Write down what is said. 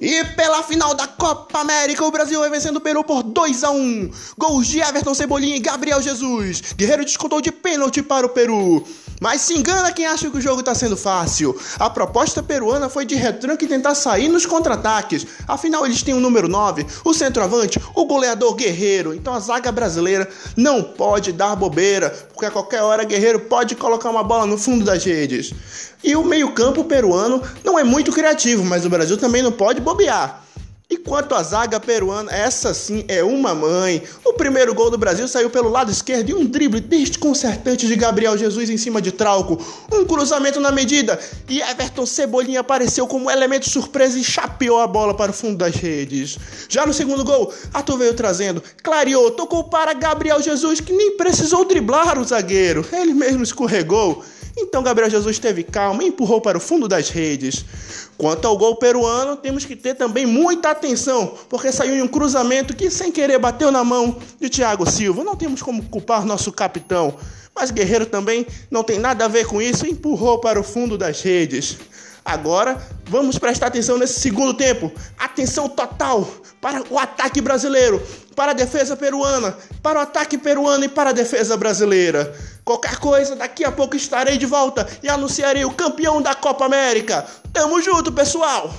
E pela final da Copa América, o Brasil vai vencendo o Peru por 2 a 1 Gols de Everton Cebolinha e Gabriel Jesus. Guerreiro descontou de pênalti para o Peru. Mas se engana quem acha que o jogo está sendo fácil. A proposta peruana foi de retranque tentar sair nos contra-ataques. Afinal, eles têm o número 9, o centroavante, o goleador Guerreiro. Então a zaga brasileira não pode dar bobeira, porque a qualquer hora Guerreiro pode colocar uma bola no fundo das redes. E o meio-campo peruano não é muito criativo, mas o Brasil também não pode bobear. E quanto à zaga peruana, essa sim é uma mãe. O primeiro gol do Brasil saiu pelo lado esquerdo e um drible desconcertante de Gabriel Jesus em cima de Trauco. Um cruzamento na medida e Everton Cebolinha apareceu como elemento surpresa e chapeou a bola para o fundo das redes. Já no segundo gol, Arthur veio trazendo, clareou, tocou para Gabriel Jesus que nem precisou driblar o zagueiro. Ele mesmo escorregou. Então Gabriel Jesus teve calma e empurrou para o fundo das redes. Quanto ao gol peruano, temos que ter também muita atenção, porque saiu em um cruzamento que sem querer bateu na mão de Thiago Silva. Não temos como culpar nosso capitão, mas Guerreiro também não tem nada a ver com isso e empurrou para o fundo das redes. Agora, vamos prestar atenção nesse segundo tempo. Atenção total para o ataque brasileiro, para a defesa peruana, para o ataque peruano e para a defesa brasileira. Qualquer coisa, daqui a pouco estarei de volta e anunciarei o campeão da Copa América. Tamo junto, pessoal!